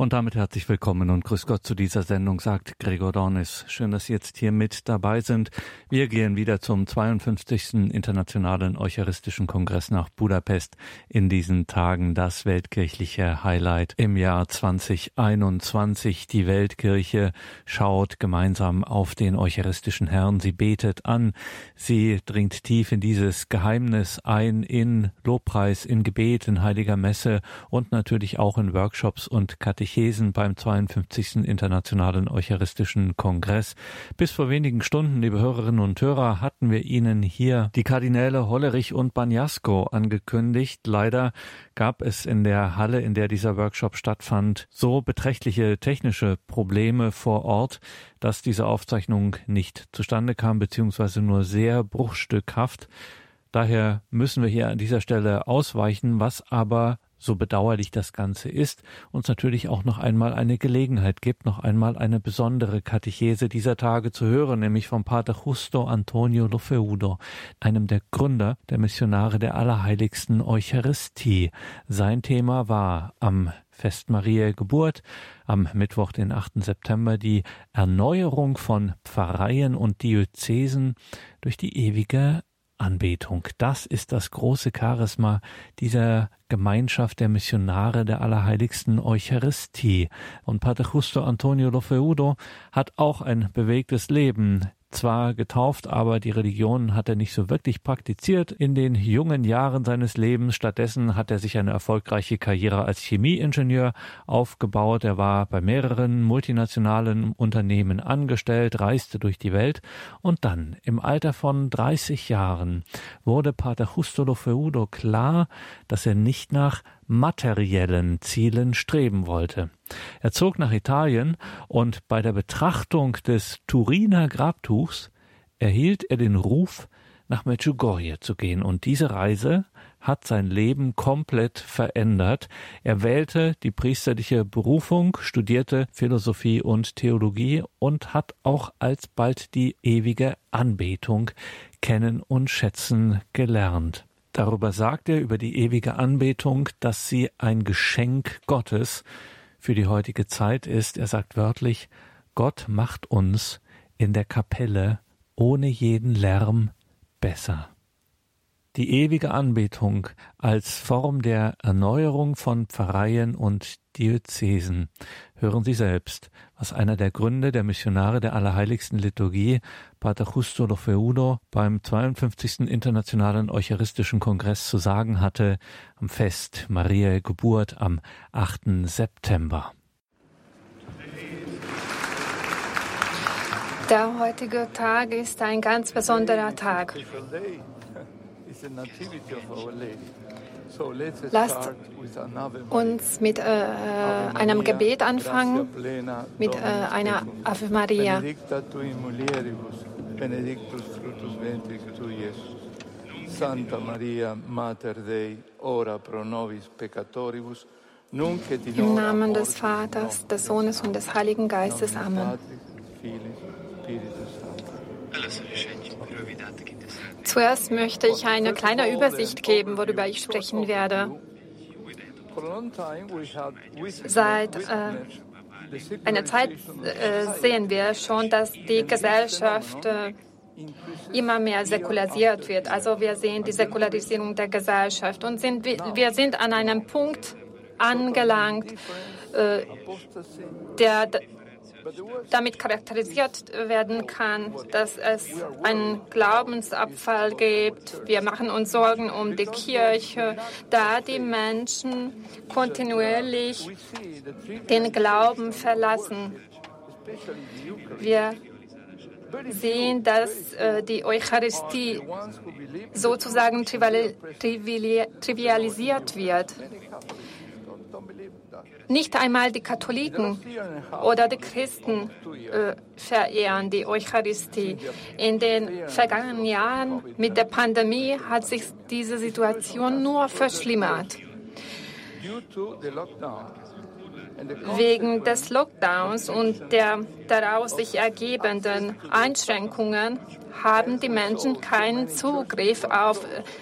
Und damit herzlich willkommen und grüß Gott zu dieser Sendung, sagt Gregor Dornis. Schön, dass Sie jetzt hier mit dabei sind. Wir gehen wieder zum 52. Internationalen Eucharistischen Kongress nach Budapest. In diesen Tagen das weltkirchliche Highlight im Jahr 2021. Die Weltkirche schaut gemeinsam auf den Eucharistischen Herrn. Sie betet an. Sie dringt tief in dieses Geheimnis ein, in Lobpreis, in Gebet, in heiliger Messe und natürlich auch in Workshops und Katechesen Katechesen beim 52. Internationalen Eucharistischen Kongress. Bis vor wenigen Stunden, liebe Hörerinnen und Hörer, hatten wir Ihnen hier die Kardinäle Hollerich und Baniasco angekündigt. Leider gab es in der Halle, in der dieser Workshop stattfand, so beträchtliche technische Probleme vor Ort, dass diese Aufzeichnung nicht zustande kam, beziehungsweise nur sehr bruchstückhaft. Daher müssen wir hier an dieser Stelle ausweichen, was aber so bedauerlich das Ganze ist, uns natürlich auch noch einmal eine Gelegenheit gibt, noch einmal eine besondere Katechese dieser Tage zu hören, nämlich vom Pater Justo Antonio Lofeudo, einem der Gründer der Missionare der Allerheiligsten Eucharistie. Sein Thema war am Fest Mariä Geburt, am Mittwoch, den 8. September, die Erneuerung von Pfarreien und Diözesen durch die ewige Anbetung. Das ist das große Charisma dieser Gemeinschaft der Missionare der Allerheiligsten Eucharistie. Und Pater Justo Antonio Lofeudo hat auch ein bewegtes Leben zwar getauft, aber die Religion hat er nicht so wirklich praktiziert in den jungen Jahren seines Lebens. Stattdessen hat er sich eine erfolgreiche Karriere als Chemieingenieur aufgebaut. Er war bei mehreren multinationalen Unternehmen angestellt, reiste durch die Welt und dann im Alter von 30 Jahren wurde Pater Justo Lofeudo klar, dass er nicht nach materiellen Zielen streben wollte. Er zog nach Italien und bei der Betrachtung des Turiner Grabtuchs erhielt er den Ruf, nach Medjugorje zu gehen. Und diese Reise hat sein Leben komplett verändert. Er wählte die priesterliche Berufung, studierte Philosophie und Theologie und hat auch alsbald die ewige Anbetung kennen und schätzen gelernt. Darüber sagt er über die ewige Anbetung, dass sie ein Geschenk Gottes für die heutige Zeit ist. Er sagt wörtlich, Gott macht uns in der Kapelle ohne jeden Lärm besser die ewige Anbetung als Form der Erneuerung von Pfarreien und Diözesen. Hören Sie selbst, was einer der Gründe der Missionare der Allerheiligsten Liturgie, Pater Justo Lofeudo, beim 52. Internationalen Eucharistischen Kongress zu sagen hatte, am Fest Mariä Geburt am 8. September. Der heutige Tag ist ein ganz besonderer Tag. Lasst uns mit äh, einem Gebet anfangen, mit äh, einer Ave Maria. Santa Maria, Mater Dei, ora pro nobis peccatoribus, Im Namen des Vaters, des Sohnes und des Heiligen Geistes. Amen. Zuerst möchte ich eine kleine Übersicht geben, worüber ich sprechen werde. Seit äh, einer Zeit äh, sehen wir schon, dass die Gesellschaft äh, immer mehr säkularisiert wird. Also wir sehen die Säkularisierung der Gesellschaft und sind, wir sind an einem Punkt angelangt, äh, der damit charakterisiert werden kann, dass es einen Glaubensabfall gibt. Wir machen uns Sorgen um die Kirche, da die Menschen kontinuierlich den Glauben verlassen. Wir sehen, dass äh, die Eucharistie sozusagen trivialisiert wird. Nicht einmal die Katholiken oder die Christen äh, verehren die Eucharistie. In den vergangenen Jahren mit der Pandemie hat sich diese Situation nur verschlimmert. Wegen des Lockdowns und der daraus sich ergebenden Einschränkungen haben die Menschen keinen Zugriff auf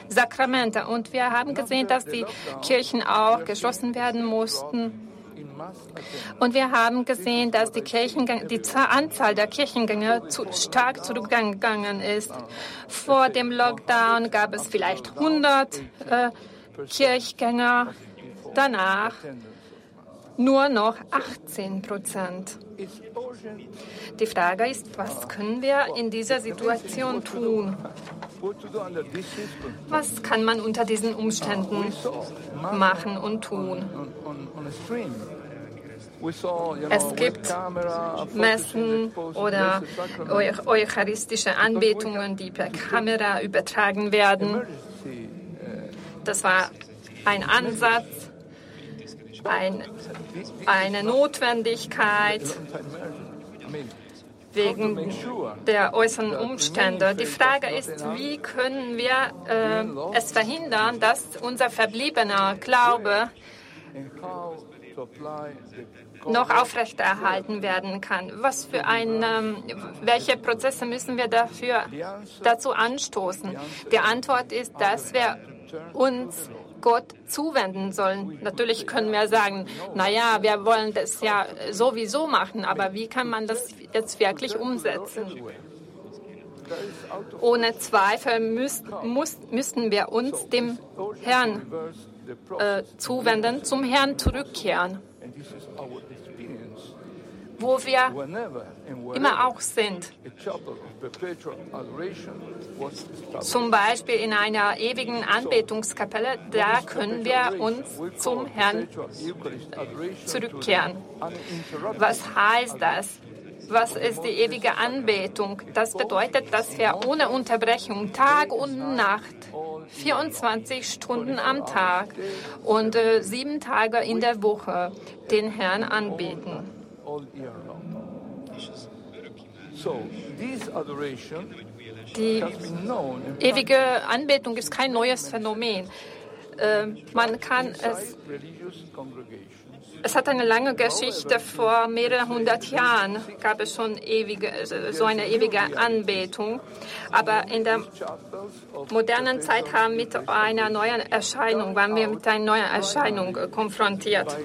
Sakramente. Und wir haben gesehen, dass die Kirchen auch geschlossen werden mussten Und wir haben gesehen, dass die, Kirchengänger, die Anzahl der Kirchengänger zu stark zurückgegangen ist. Vor dem Lockdown gab es vielleicht 100 äh, Kirchgänger, danach nur noch 18 Prozent. Die Frage ist, was können wir in dieser Situation tun? Was kann man unter diesen Umständen machen und tun? Es gibt Messen oder eucharistische Anbetungen, die per Kamera übertragen werden. Das war ein Ansatz, ein, eine Notwendigkeit wegen der äußeren Umstände. Die Frage ist, wie können wir äh, es verhindern, dass unser verbliebener Glaube noch aufrechterhalten werden kann. Was für ein, ähm, welche Prozesse müssen wir dafür dazu anstoßen? Die Antwort ist, dass wir uns Gott zuwenden sollen. Natürlich können wir sagen, naja, wir wollen das ja sowieso machen, aber wie kann man das jetzt wirklich umsetzen? Ohne Zweifel müssen, muss, müssen wir uns dem Herrn äh, zuwenden, zum Herrn zurückkehren wo wir immer auch sind. Zum Beispiel in einer ewigen Anbetungskapelle, da können wir uns zum Herrn zurückkehren. Was heißt das? Was ist die ewige Anbetung? Das bedeutet, dass wir ohne Unterbrechung Tag und Nacht 24 Stunden am Tag und äh, sieben Tage in der Woche den Herrn anbeten. Die ewige Anbetung ist kein neues Phänomen. Äh, man kann es es hat eine lange Geschichte. Vor mehreren hundert Jahren gab es schon ewige, so eine ewige Anbetung. Aber in der modernen Zeit haben mit einer neuen Erscheinung, waren wir mit einer neuen Erscheinung konfrontiert.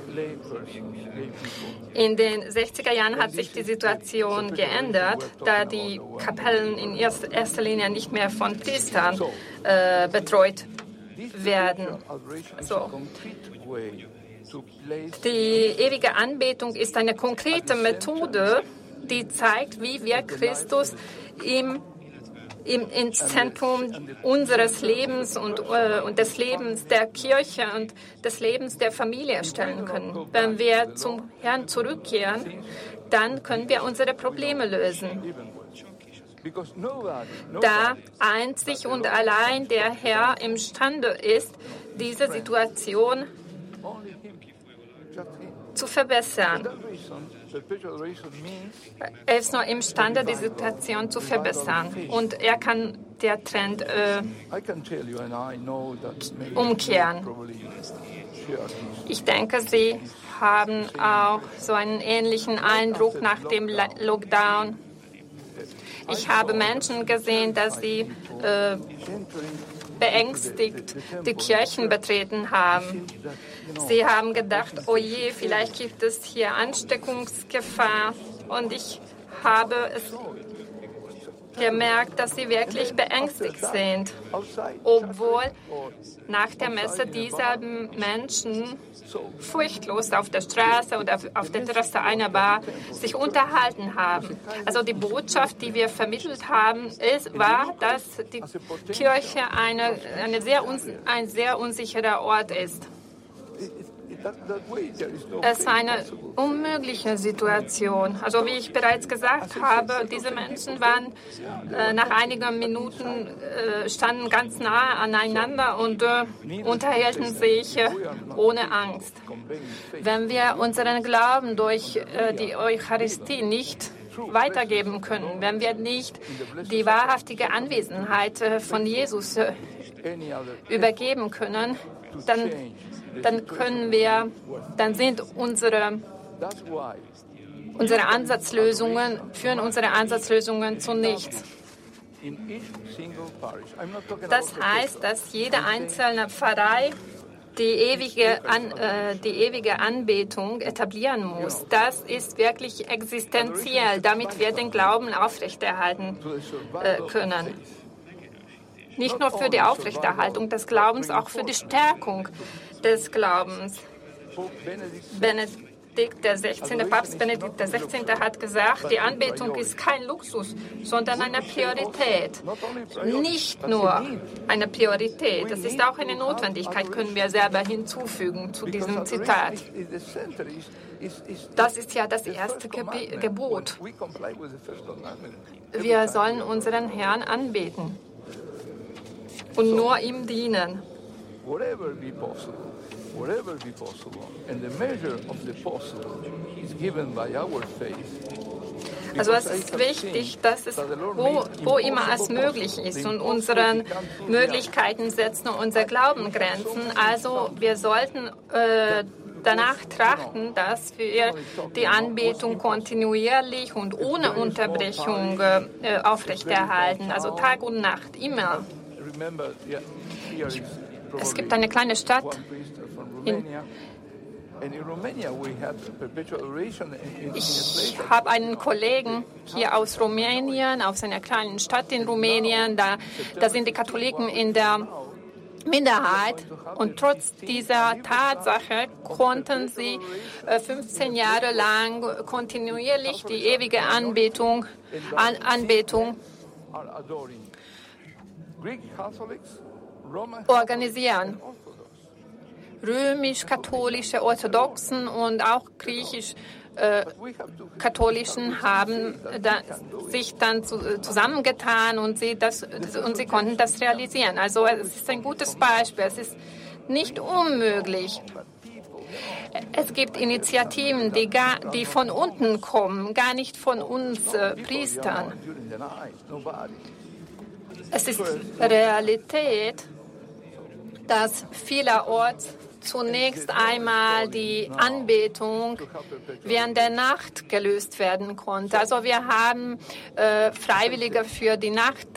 In den 60er Jahren hat sich die Situation geändert, da die Kapellen in erster Linie nicht mehr von Priestern äh, betreut werden. So. Die ewige Anbetung ist eine konkrete Methode, die zeigt, wie wir Christus im im, ins Zentrum unseres Lebens und, äh, und des Lebens der Kirche und des Lebens der Familie stellen können. Wenn wir zum Herrn zurückkehren, dann können wir unsere Probleme lösen. Da einzig und allein der Herr imstande ist, diese Situation zu verbessern. Er ist nur imstande, die Situation zu verbessern. Und er kann der Trend äh, umkehren. Ich denke, Sie haben auch so einen ähnlichen Eindruck nach dem Lockdown. Ich habe Menschen gesehen, dass sie äh, beängstigt die Kirchen betreten haben. Sie haben gedacht, oh je, vielleicht gibt es hier Ansteckungsgefahr. Und ich habe es gemerkt, dass sie wirklich beängstigt sind, obwohl nach der Messe dieselben Menschen furchtlos auf der Straße oder auf der Terrasse einer Bar sich unterhalten haben. Also die Botschaft, die wir vermittelt haben, ist, war, dass die Kirche eine, eine sehr ein sehr unsicherer Ort ist. Es war eine unmögliche Situation. Also wie ich bereits gesagt habe, diese Menschen waren äh, nach einigen Minuten äh, standen ganz nah aneinander und äh, unterhielten sich äh, ohne Angst. Wenn wir unseren Glauben durch äh, die Eucharistie nicht weitergeben können, wenn wir nicht die wahrhaftige Anwesenheit äh, von Jesus übergeben können, dann dann können wir, dann sind unsere, unsere Ansatzlösungen, führen unsere Ansatzlösungen zu nichts. Das heißt, dass jede einzelne Pfarrei die ewige, An, äh, die ewige Anbetung etablieren muss. Das ist wirklich existenziell, damit wir den Glauben aufrechterhalten äh, können. Nicht nur für die Aufrechterhaltung des Glaubens, auch für die Stärkung des Glaubens. Benedikt Benedikt XVI., Papst Benedikt XVI. hat gesagt, die Anbetung ist kein Luxus, sondern eine Priorität. Nicht nur eine Priorität, es ist auch eine Notwendigkeit, können wir selber hinzufügen zu diesem Zitat. Das ist ja das erste Gebot. Wir sollen unseren Herrn anbeten und nur ihm dienen. Whatever be possible whatever be possible. And the measure of the possible is given by our faith. Also es ist wichtig, dass es wo, wo immer es möglich ist und unseren Möglichkeiten setzen unser Glauben Grenzen. Also wir sollten äh, danach trachten, dass wir die Anbetung kontinuierlich und ohne Unterbrechung äh, aufrechterhalten, also Tag und Nacht immer. Es gibt eine kleine Stadt in ich habe einen Kollegen hier aus Rumänien, aus einer kleinen Stadt in Rumänien. Da, da sind die Katholiken in der Minderheit. Und trotz dieser Tatsache konnten sie 15 äh, Jahre lang kontinuierlich die ewige Anbetung, An Anbetung organisieren römisch-katholische Orthodoxen und auch griechisch äh, haben da, sich dann zu, zusammengetan und sie, das, und sie konnten das realisieren. Also es ist ein gutes Beispiel. Es ist nicht unmöglich. Es gibt Initiativen, die, gar, die von unten kommen, gar nicht von uns äh, Priestern. Es ist Realität, dass vielerorts zunächst einmal die Anbetung während der Nacht gelöst werden konnte. Also wir haben äh, Freiwillige für die Nacht,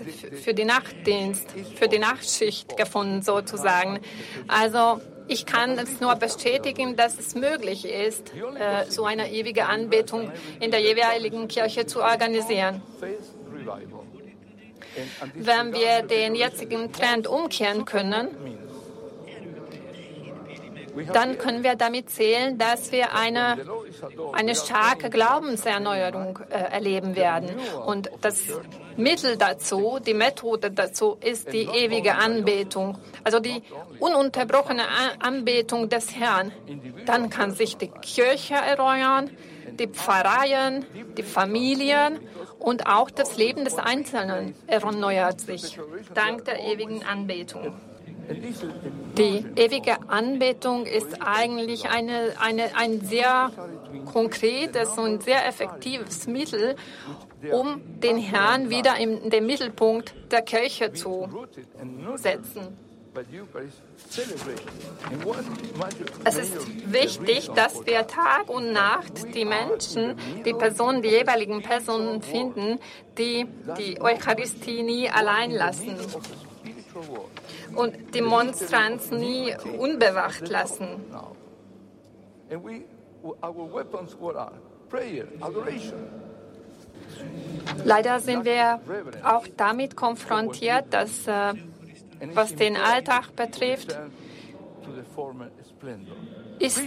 für die Nachtdienst, für die Nachtschicht gefunden sozusagen. Also ich kann es nur bestätigen, dass es möglich ist, äh, so eine ewige Anbetung in der jeweiligen Kirche zu organisieren. Wenn wir den jetzigen Trend umkehren können, dann können wir damit zählen, dass wir eine, eine starke Glaubenserneuerung äh, erleben werden. Und das Mittel dazu, die Methode dazu ist die ewige Anbetung, also die ununterbrochene Anbetung des Herrn. Dann kann sich die Kirche erneuern, die Pfarreien, die Familien und auch das Leben des Einzelnen erneuert sich dank der ewigen Anbetung. Die ewige Anbetung ist eigentlich eine, eine, ein sehr konkretes und sehr effektives Mittel, um den Herrn wieder in den Mittelpunkt der Kirche zu setzen. Es ist wichtig, dass wir Tag und Nacht die Menschen, die Personen, die jeweiligen Personen finden, die die Eucharistie nie allein lassen und die Monstranz nie unbewacht lassen. Leider sind wir auch damit konfrontiert, dass äh, was den Alltag betrifft, ist,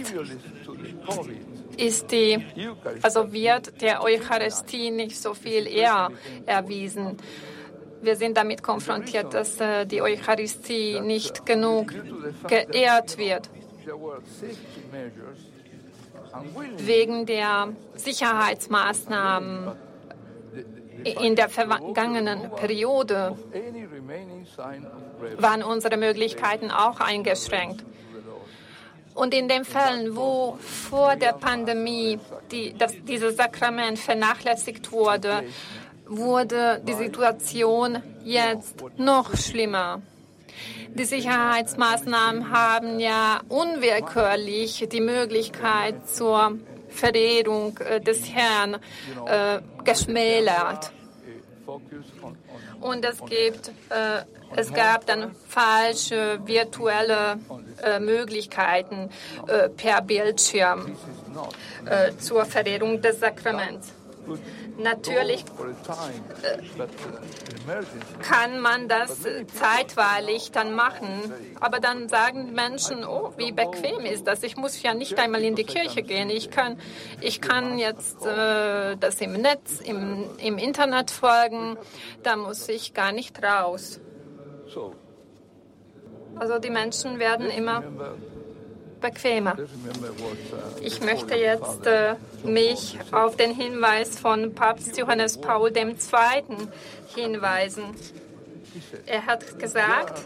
ist die, also wird der Eucharistie nicht so viel eher erwiesen wir sind damit konfrontiert, dass äh, die Eucharistie nicht genug geehrt wird. Wegen der Sicherheitsmaßnahmen in der vergangenen Periode waren unsere Möglichkeiten auch eingeschränkt. Und in den Fällen, wo vor der Pandemie die, das, dieses Sakrament vernachlässigt wurde, wurde die Situation jetzt noch schlimmer. Die Sicherheitsmaßnahmen haben ja unwillkürlich die Möglichkeit zur Verehrung äh, des Herrn äh, geschmälert. Und es, gibt, äh, es gab dann falsche virtuelle äh, Möglichkeiten äh, per Bildschirm äh, zur Verehrung des Sakraments. Natürlich kann man das zeitweilig dann machen, aber dann sagen Menschen, oh, wie bequem ist das? Ich muss ja nicht einmal in die Kirche gehen. Ich kann, ich kann jetzt äh, das im Netz, im, im Internet folgen. Da muss ich gar nicht raus. Also die Menschen werden immer bequemer. Ich möchte jetzt äh, mich auf den Hinweis von Papst Johannes Paul II. hinweisen. Er hat gesagt,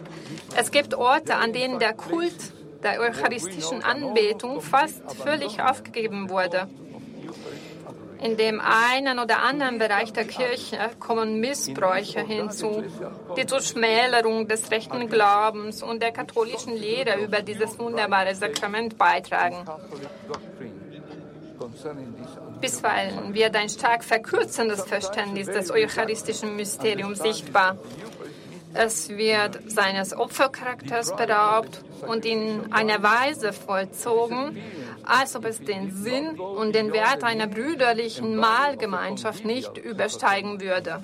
es gibt Orte, an denen der Kult der eucharistischen Anbetung fast völlig aufgegeben wurde. In dem einen oder anderen Bereich der Kirche kommen Missbräuche hinzu, die zur Schmälerung des rechten Glaubens und der katholischen Lehre über dieses wunderbare Sakrament beitragen. Bisweilen wird ein stark verkürzendes Verständnis des eucharistischen Mysteriums sichtbar. Es wird seines Opfercharakters beraubt und in einer Weise vollzogen, als ob es den Sinn und den Wert einer brüderlichen Mahlgemeinschaft nicht übersteigen würde.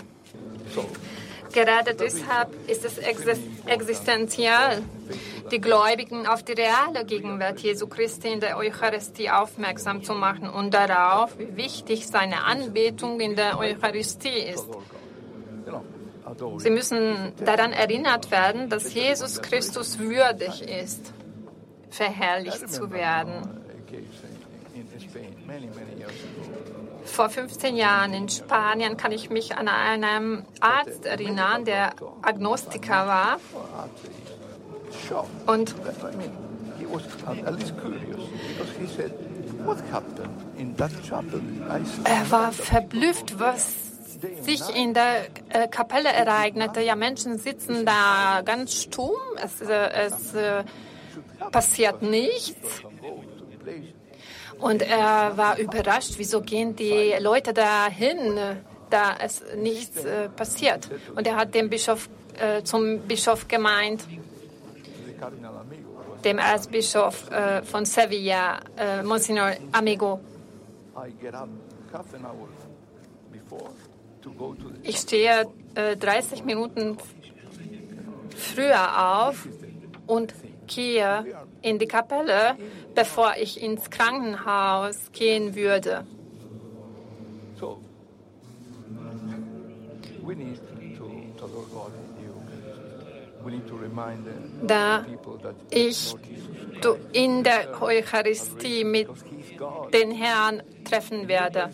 Gerade deshalb ist es existenziell, die Gläubigen auf die reale Gegenwart Jesu Christi in der Eucharistie aufmerksam zu machen und darauf, wie wichtig seine Anbetung in der Eucharistie ist. Sie müssen daran erinnert werden, dass Jesus Christus würdig ist, verherrlicht zu werden. Vor 15 Jahren in Spanien kann ich mich an einen Arzt erinnern, der Agnostiker war. Und er war verblüfft, was sich in der äh, Kapelle ereignete. Ja, Menschen sitzen da ganz stumm, es, äh, es äh, passiert nichts. Und er war überrascht, wieso gehen die Leute dahin, da es nichts passiert. Und er hat dem Bischof, zum Bischof gemeint, dem Erzbischof von Sevilla, Monsignor Amigo. Ich stehe 30 äh, Minuten früher auf und gehe in die Kapelle, bevor ich ins Krankenhaus gehen würde. Da ich in der Eucharistie mit den Herrn treffen werde.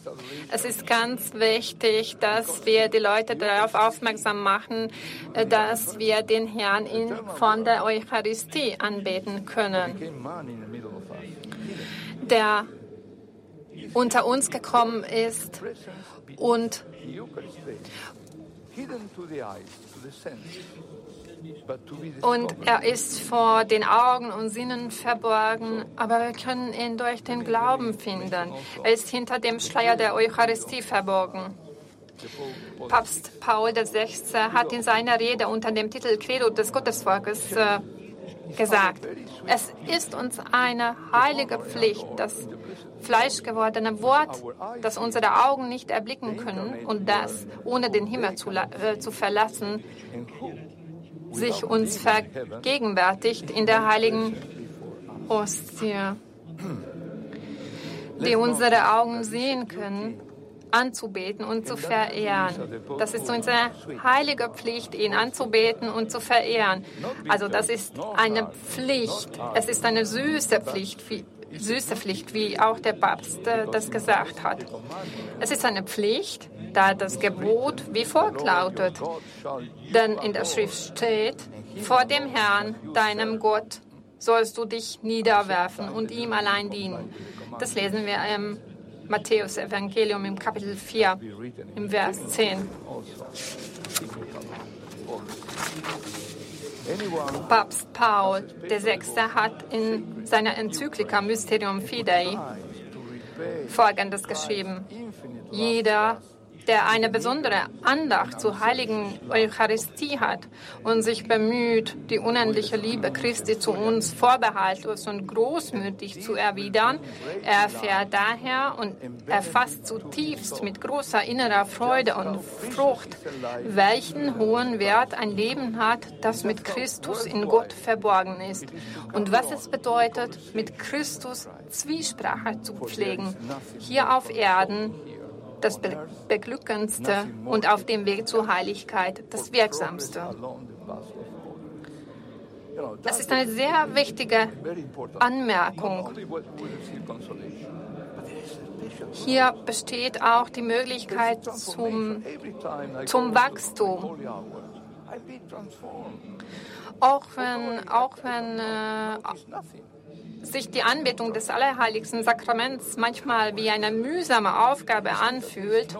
Es ist ganz wichtig, dass wir die Leute darauf aufmerksam machen, dass wir den Herrn in Form der Eucharistie anbeten können. Der unter uns gekommen ist und und er ist vor den Augen und Sinnen verborgen, aber wir können ihn durch den Glauben finden. Er ist hinter dem Schleier der Eucharistie verborgen. Papst Paul VI. hat in seiner Rede unter dem Titel Credo des Gottesvolkes äh, gesagt, es ist uns eine heilige Pflicht, das fleischgewordene Wort, das unsere Augen nicht erblicken können und das, ohne den Himmel zu, äh, zu verlassen, sich uns vergegenwärtigt in der heiligen Hostie, die unsere Augen sehen können, anzubeten und zu verehren. Das ist unsere heilige Pflicht, ihn anzubeten und zu verehren. Also das ist eine Pflicht. Es ist eine süße Pflicht, süße Pflicht, wie auch der Papst äh, das gesagt hat. Es ist eine Pflicht, da das Gebot wie folgt lautet. Denn in der Schrift steht, vor dem Herrn, deinem Gott, sollst du dich niederwerfen und ihm allein dienen. Das lesen wir im Matthäus Evangelium im Kapitel 4, im Vers 10. Papst Paul VI. hat in seiner Enzyklika Mysterium Fidei Folgendes geschrieben. Jeder, der eine besondere Andacht zur heiligen Eucharistie hat und sich bemüht, die unendliche Liebe Christi zu uns vorbehaltlos und großmütig zu erwidern, erfährt daher und erfasst zutiefst mit großer innerer Freude und Frucht, welchen hohen Wert ein Leben hat, das mit Christus in Gott verborgen ist. Und was es bedeutet, mit Christus Zwiesprache zu pflegen, hier auf Erden das Beglückendste und auf dem Weg zur Heiligkeit das Wirksamste. Das ist eine sehr wichtige Anmerkung. Hier besteht auch die Möglichkeit zum, zum Wachstum. Auch wenn, auch wenn äh, sich die Anbetung des Allerheiligsten Sakraments manchmal wie eine mühsame Aufgabe anfühlt,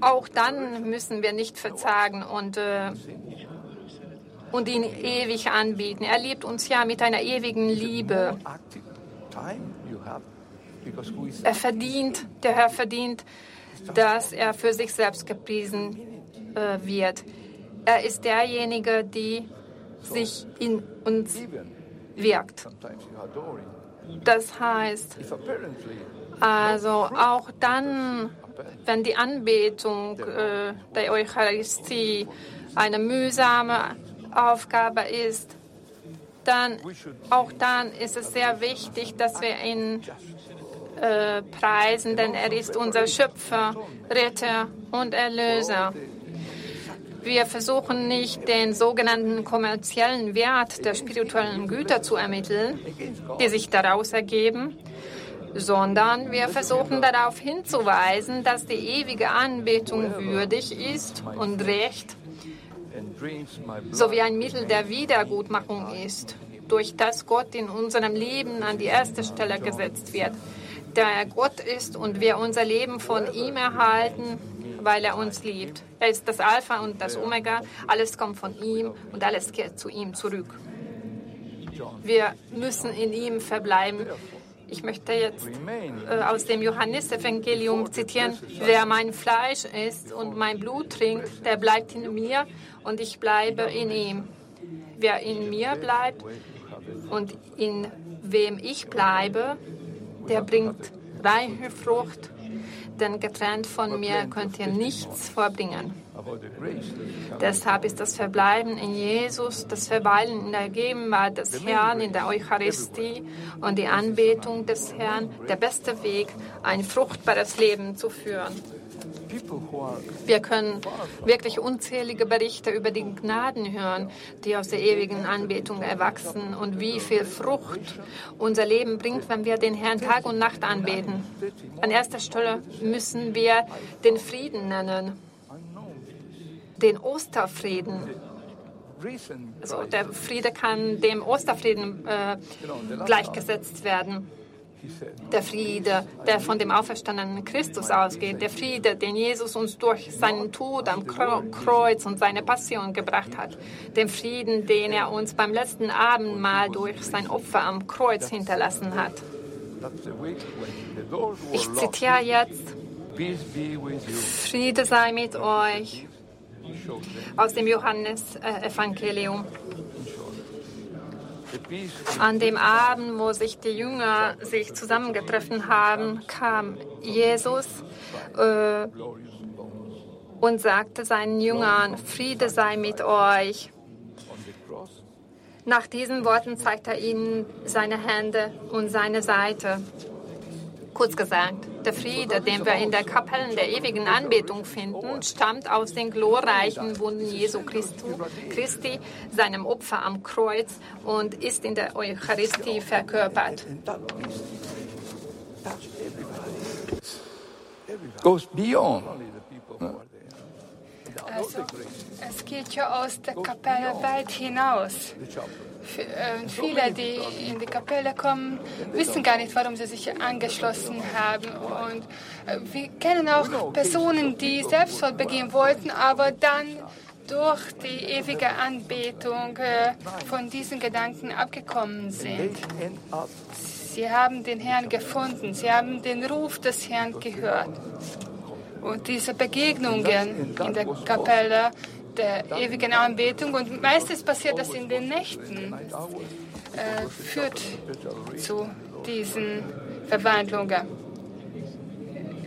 auch dann müssen wir nicht verzagen und, äh, und ihn ewig anbieten. Er liebt uns ja mit einer ewigen Liebe. Er verdient, der Herr verdient, dass er für sich selbst gepriesen äh, wird. Er ist derjenige, der sich in uns wirkt. Das heißt, also auch dann, wenn die Anbetung äh, der Eucharistie eine mühsame Aufgabe ist, dann auch dann ist es sehr wichtig, dass wir ihn äh, preisen, denn er ist unser Schöpfer, Retter und Erlöser. Wir versuchen nicht, den sogenannten kommerziellen Wert der spirituellen Güter zu ermitteln, die sich daraus ergeben, sondern wir versuchen darauf hinzuweisen, dass die ewige Anbetung würdig ist und recht, sowie ein Mittel der Wiedergutmachung ist, durch das Gott in unserem Leben an die erste Stelle gesetzt wird. Der Gott ist und wir unser Leben von ihm erhalten, weil er uns liebt. Er ist das Alpha und das Omega. Alles kommt von ihm und alles kehrt zu ihm zurück. Wir müssen in ihm verbleiben. Ich möchte jetzt äh, aus dem Johannesevangelium zitieren: Wer mein Fleisch isst und mein Blut trinkt, der bleibt in mir und ich bleibe in ihm. Wer in mir bleibt und in wem ich bleibe, der bringt reiche Frucht denn getrennt von mir könnt ihr nichts vorbringen. Deshalb ist das Verbleiben in Jesus, das Verweilen in der Gegenwart des Herrn, in der Eucharistie und die Anbetung des Herrn der beste Weg, ein fruchtbares Leben zu führen. Wir können wirklich unzählige Berichte über die Gnaden hören, die aus der ewigen Anbetung erwachsen und wie viel Frucht unser Leben bringt, wenn wir den Herrn Tag und Nacht anbeten. An erster Stelle müssen wir den Frieden nennen, den Osterfrieden. Also der Friede kann dem Osterfrieden äh, gleichgesetzt werden der Friede, der von dem auferstandenen Christus ausgeht, der Friede, den Jesus uns durch seinen Tod am Kreuz und seine Passion gebracht hat, den Frieden, den er uns beim letzten Abendmahl durch sein Opfer am Kreuz hinterlassen hat. Ich zitiere jetzt, Friede sei mit euch aus dem Johannesevangelium. An dem Abend, wo sich die Jünger sich zusammengetroffen haben, kam Jesus äh, und sagte seinen Jüngern, Friede sei mit euch. Nach diesen Worten zeigte er ihnen seine Hände und seine Seite. Kurz gesagt, der Friede, den wir in der Kapellen der ewigen Anbetung finden, stammt aus den glorreichen Wunden Jesu Christi, seinem Opfer am Kreuz und ist in der Eucharistie verkörpert. Goes beyond. Also, es geht ja aus der Kapelle weit hinaus. Äh, viele, die in die Kapelle kommen, wissen gar nicht, warum sie sich angeschlossen haben. Und äh, wir kennen auch Personen, die Selbstmord begehen wollten, aber dann durch die ewige Anbetung äh, von diesen Gedanken abgekommen sind. Sie haben den Herrn gefunden, sie haben den Ruf des Herrn gehört. Und diese Begegnungen in der Kapelle der ewigen Anbetung und meistens passiert das in den Nächten, äh, führt zu diesen Verwandlungen.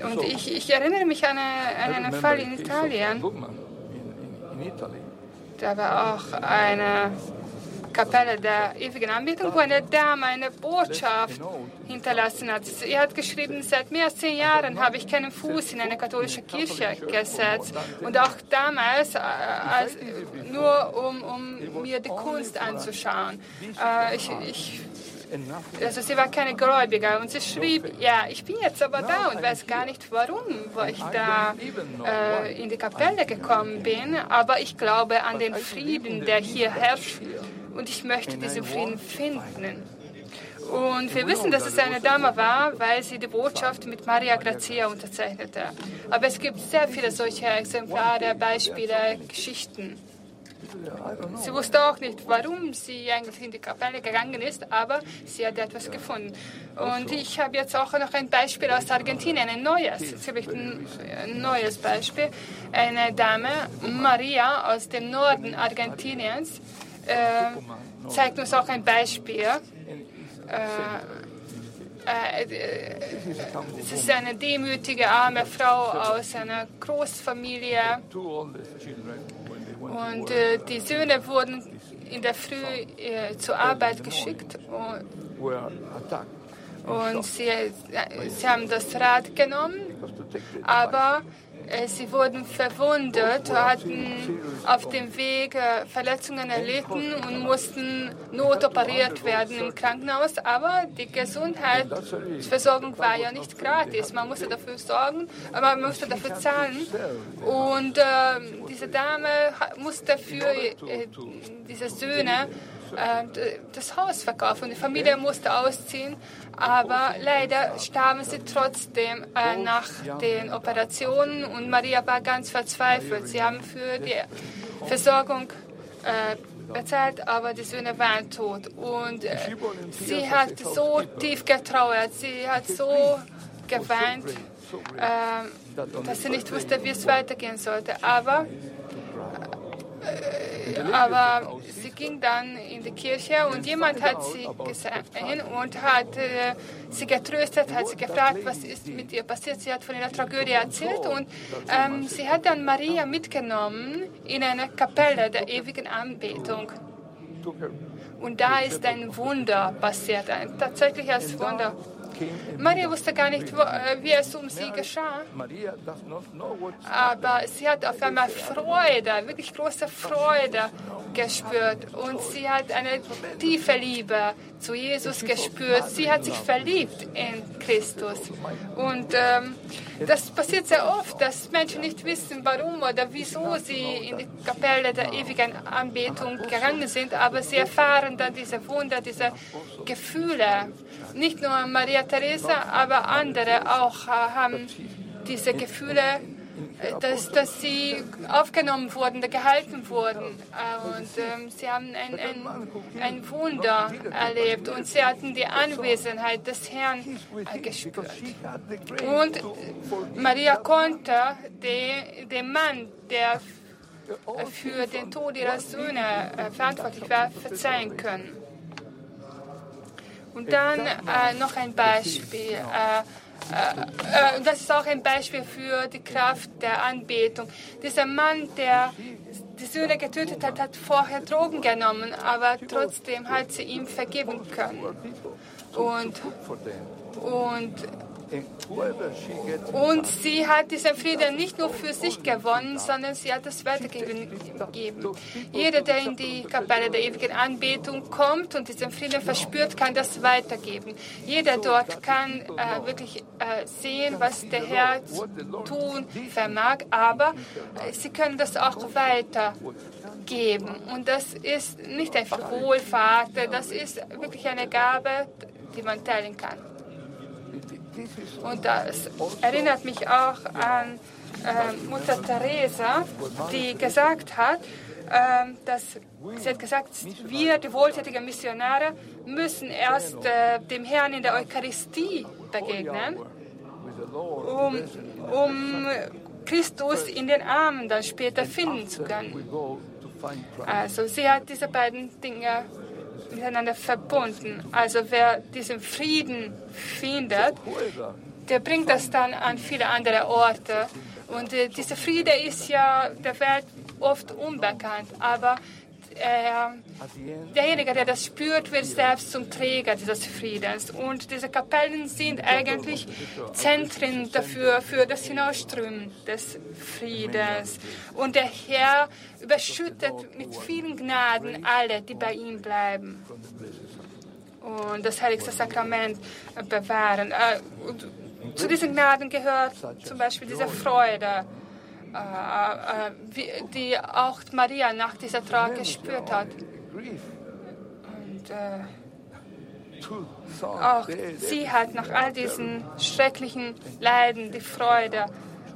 Und ich, ich erinnere mich an, eine, an einen Fall in Italien. Da war auch eine Kapelle der ewigen Anbetung, wo eine Dame eine Botschaft hinterlassen hat. Sie hat geschrieben, seit mehr als zehn Jahren habe ich keinen Fuß in eine katholische Kirche gesetzt. Und auch damals, äh, als, nur um, um mir die Kunst anzuschauen. Äh, ich, ich also sie war keine Gläubige und sie schrieb, ja, ich bin jetzt aber da und weiß gar nicht warum, ich da äh, in die Kapelle gekommen bin, aber ich glaube an den Frieden, der hier herrscht und ich möchte diesen Frieden finden. Und wir wissen, dass es eine Dame war, weil sie die Botschaft mit Maria Grazia unterzeichnete. Aber es gibt sehr viele solche Exemplare, Beispiele, Geschichten. Sie wusste auch nicht, warum sie eigentlich in die Kapelle gegangen ist, aber sie hat etwas gefunden. Und ich habe jetzt auch noch ein Beispiel aus Argentinien, ein neues. Jetzt habe ich ein, neues Beispiel. Eine Dame, Maria aus dem Norden Argentiniens, äh, zeigt uns auch ein Beispiel. Äh, äh, es ist eine demütige, arme Frau aus einer Großfamilie. Und äh, die Söhne wurden in der Früh äh, zur Arbeit geschickt. Und, und sie, äh, sie haben das Rad genommen, aber äh, sie wurden verwundet, hatten auf dem Weg äh, Verletzungen erlitten und mussten notoperiert werden im Krankenhaus. Aber die Gesundheitsversorgung war ja nicht gratis. Man musste dafür sorgen, man musste dafür zahlen. Und äh, diese Dame musste für äh, diese Söhne äh, das Haus verkaufen. Die Familie musste ausziehen, aber leider starben sie trotzdem äh, nach den Operationen. Und Maria war ganz verzweifelt. Sie haben für die Versorgung äh, bezahlt, aber die Söhne waren tot. Und sie hat so tief getrauert, sie hat so geweint, dass sie nicht wusste, wie es weitergehen sollte. Aber aber ging dann in die Kirche und jemand hat sie gesehen und hat äh, sie getröstet, hat sie gefragt, was ist mit ihr passiert. Sie hat von ihrer Tragödie erzählt und ähm, sie hat dann Maria mitgenommen in eine Kapelle der ewigen Anbetung. Und da ist ein Wunder passiert, ein tatsächliches Wunder. Maria wusste gar nicht, äh, wie es um sie geschah. Aber sie hat auf einmal Freude, wirklich große Freude gespürt. Und sie hat eine tiefe Liebe zu Jesus gespürt. Sie hat sich verliebt in Christus. Und ähm, das passiert sehr oft, dass Menschen nicht wissen, warum oder wieso sie in die Kapelle der ewigen Anbetung gegangen sind, aber sie erfahren dann diese Wunder, diese Gefühle. Nicht nur Maria Theresa, aber andere auch äh, haben diese Gefühle dass, dass sie aufgenommen wurden, gehalten wurden. Äh, und ähm, sie haben ein, ein, ein Wunder erlebt und sie hatten die Anwesenheit des Herrn äh, gespürt. Und Maria konnte den, den Mann, der für den Tod ihrer Söhne äh, verantwortlich war, verzeihen können. Und dann äh, noch ein Beispiel. Äh, äh, äh, das ist auch ein Beispiel für die Kraft der Anbetung. Dieser Mann, der die Söhne getötet hat, hat vorher Drogen genommen, aber trotzdem hat sie ihm vergeben können. Und, und und sie hat diesen Frieden nicht nur für sich gewonnen, sondern sie hat es weitergegeben. Jeder, der in die Kapelle der ewigen Anbetung kommt und diesen Frieden verspürt, kann das weitergeben. Jeder dort kann äh, wirklich äh, sehen, was der Herr tun vermag, aber äh, sie können das auch weitergeben. Und das ist nicht einfach Wohlfahrt, das ist wirklich eine Gabe, die man teilen kann. Und das erinnert mich auch an äh, Mutter Teresa, die gesagt hat, äh, dass sie hat gesagt, wir, die wohltätigen Missionare, müssen erst äh, dem Herrn in der Eucharistie begegnen. um, um Christus in den Armen dann später finden zu können. Also sie hat diese beiden Dinge miteinander verbunden. Also wer diesen Frieden findet, der bringt das dann an viele andere Orte. Und äh, dieser Friede ist ja der Welt oft unbekannt, aber äh, derjenige, der das spürt, wird selbst zum Träger dieses Friedens. Und diese Kapellen sind eigentlich Zentren dafür, für das Hinausströmen des Friedens. Und der Herr überschüttet mit vielen Gnaden alle, die bei ihm bleiben. Und das heiligste Sakrament bewahren. Äh, zu diesen Gnaden gehört zum Beispiel diese Freude die auch Maria nach dieser Trauer gespürt hat. Und äh, auch sie hat nach all diesen schrecklichen Leiden die Freude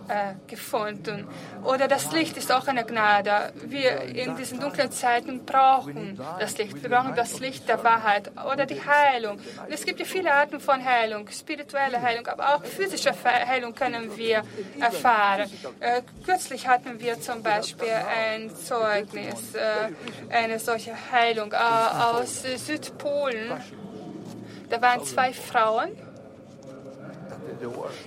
äh, gefunden. Oder das Licht ist auch eine Gnade. Wir in diesen dunklen Zeiten brauchen das Licht. Wir brauchen das Licht der Wahrheit oder die Heilung. Und es gibt ja viele Arten von Heilung, spirituelle Heilung, aber auch physische Heilung können wir erfahren. Äh, kürzlich hatten wir zum Beispiel ein Zeugnis, äh, eine solche Heilung äh, aus Südpolen. Da waren zwei Frauen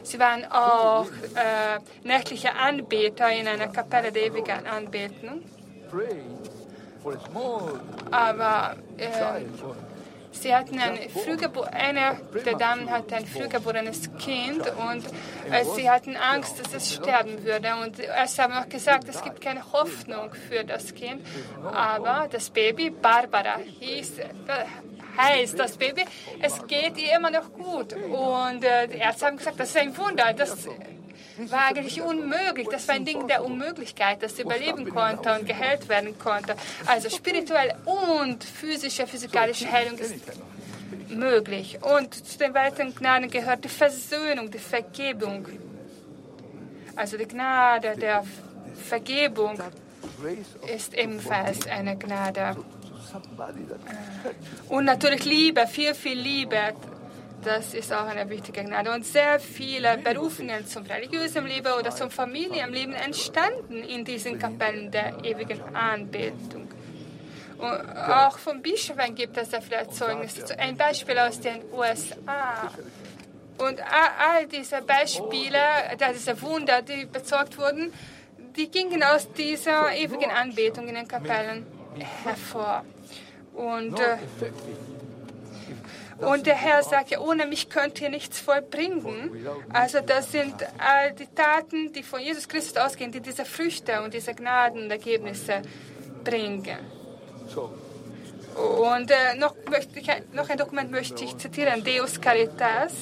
Sie waren auch äh, nächtliche Anbeter in einer Kapelle der ewigen Anbetung. Aber äh, sie hatten ein eine der Damen hatte ein frühgeborenes Kind und äh, sie hatten Angst, dass es sterben würde. Und erst haben auch gesagt, es gibt keine Hoffnung für das Kind. Aber das Baby, Barbara, hieß, heißt das Baby, es geht ihr immer noch gut. Und äh, die Ärzte haben gesagt, das ist ein Wunder. Das war eigentlich unmöglich. Das war ein Ding der Unmöglichkeit, dass sie überleben konnte und geheilt werden konnte. Also spirituelle und physische, physikalische Heilung ist möglich. Und zu den weiteren Gnaden gehört die Versöhnung, die Vergebung. Also die Gnade der Vergebung ist ebenfalls eine Gnade. Und natürlich Liebe, viel, viel Liebe. Das ist auch eine wichtige Gnade. Und sehr viele Berufungen zum religiösen Leben oder zum Familienleben entstanden in diesen Kapellen der ewigen Anbetung. Und auch von Bischöfen gibt es sehr viele Zeugnisse. Ein Beispiel aus den USA. Und all diese Beispiele, diese Wunder, die bezeugt wurden, die gingen aus dieser ewigen Anbetung in den Kapellen hervor. Und, äh, und der Herr sagt, ja, ohne mich könnt ihr nichts vollbringen. Also das sind all die Taten, die von Jesus Christus ausgehen, die diese Früchte und diese Gnadenergebnisse bringen. Und äh, noch, möchte ich, noch ein Dokument möchte ich zitieren, Deus Caritas.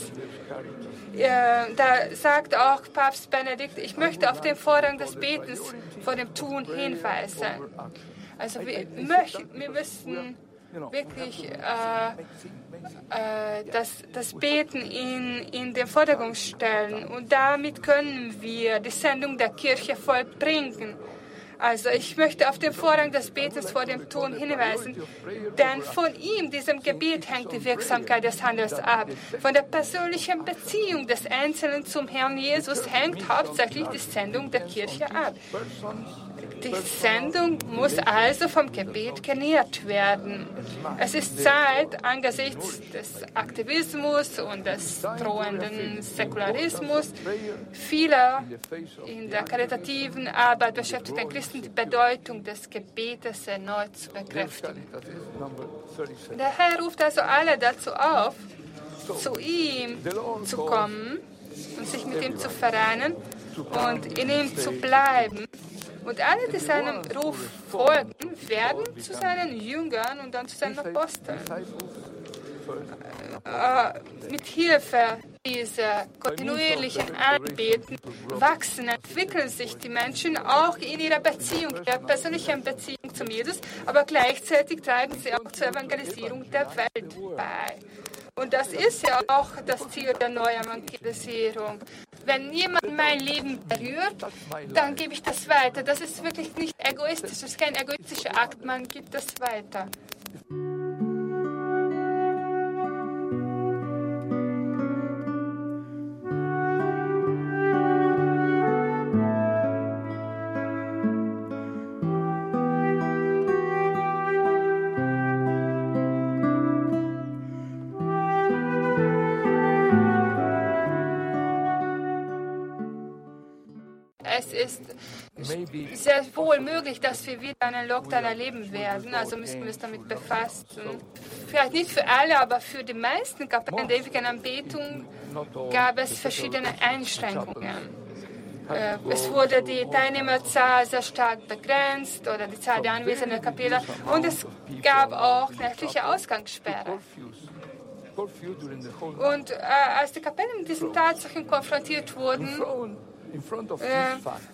Äh, da sagt auch Papst Benedikt, ich möchte auf den Vorrang des Betens vor dem Tun hinweisen. Also wir, möchten, wir müssen wirklich äh, äh, das, das Beten in, in den Vordergrund stellen. Und damit können wir die Sendung der Kirche vollbringen. Also ich möchte auf den Vorrang des Betens vor dem Tun hinweisen, denn von ihm, diesem Gebet, hängt die Wirksamkeit des Handels ab. Von der persönlichen Beziehung des Einzelnen zum Herrn Jesus hängt hauptsächlich die Sendung der Kirche ab. Die Sendung muss also vom Gebet genährt werden. Es ist Zeit, angesichts des Aktivismus und des drohenden Säkularismus vieler in der karitativen Arbeit beschäftigten Christen die Bedeutung des Gebetes erneut zu bekräftigen. Der Herr ruft also alle dazu auf, zu ihm zu kommen und sich mit ihm zu vereinen und in ihm zu bleiben und alle, die seinem Ruf folgen, werden zu seinen Jüngern und dann zu seinen Aposteln. Äh, mit Hilfe dieser kontinuierlichen Anbeten wachsen, entwickeln sich die Menschen auch in ihrer Beziehung, ihrer persönlichen Beziehung zum Jesus, aber gleichzeitig tragen sie auch zur Evangelisierung der Welt bei. Und das ist ja auch das Ziel der Neuevangelisierung. Wenn jemand mein Leben berührt, dann gebe ich das weiter. Das ist wirklich nicht egoistisch, das ist kein egoistischer Akt, man gibt das weiter. Ist sehr wohl möglich, dass wir wieder einen Lockdown erleben werden. Also müssen wir uns damit befassen. Vielleicht nicht für alle, aber für die meisten Kapellen der ewigen Anbetung gab es verschiedene Einschränkungen. Äh, es wurde die Teilnehmerzahl sehr stark begrenzt oder die Zahl der anwesenden Kapelle und es gab auch nächtliche Ausgangssperre. Und äh, als die Kapellen mit diesen Tatsachen konfrontiert wurden,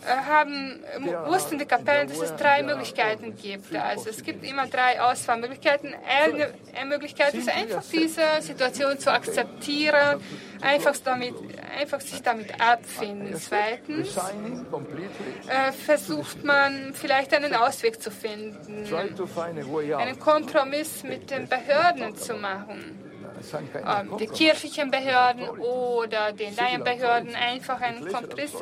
haben, wussten die Kapellen, dass es drei Möglichkeiten gibt. Also es gibt immer drei Auswahlmöglichkeiten. Eine, Möglichkeit ist einfach diese Situation zu akzeptieren, einfach, damit, einfach sich damit abfinden. Zweitens äh, versucht man vielleicht einen Ausweg zu finden, einen Kompromiss mit den Behörden zu machen die kirchlichen Behörden oder den Laienbehörden einfach einen Kompromiss,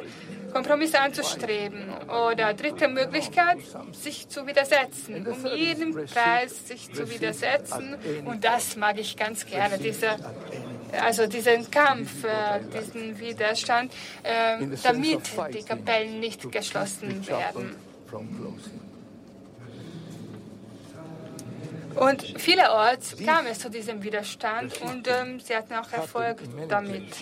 Kompromiss anzustreben. Oder dritte Möglichkeit, sich zu widersetzen, um jeden Preis sich zu widersetzen. Und das mag ich ganz gerne, diese, also diesen Kampf, äh, diesen Widerstand, äh, damit die Kapellen nicht geschlossen werden. Und vielerorts kam es zu diesem Widerstand und ähm, sie hatten auch Erfolg damit.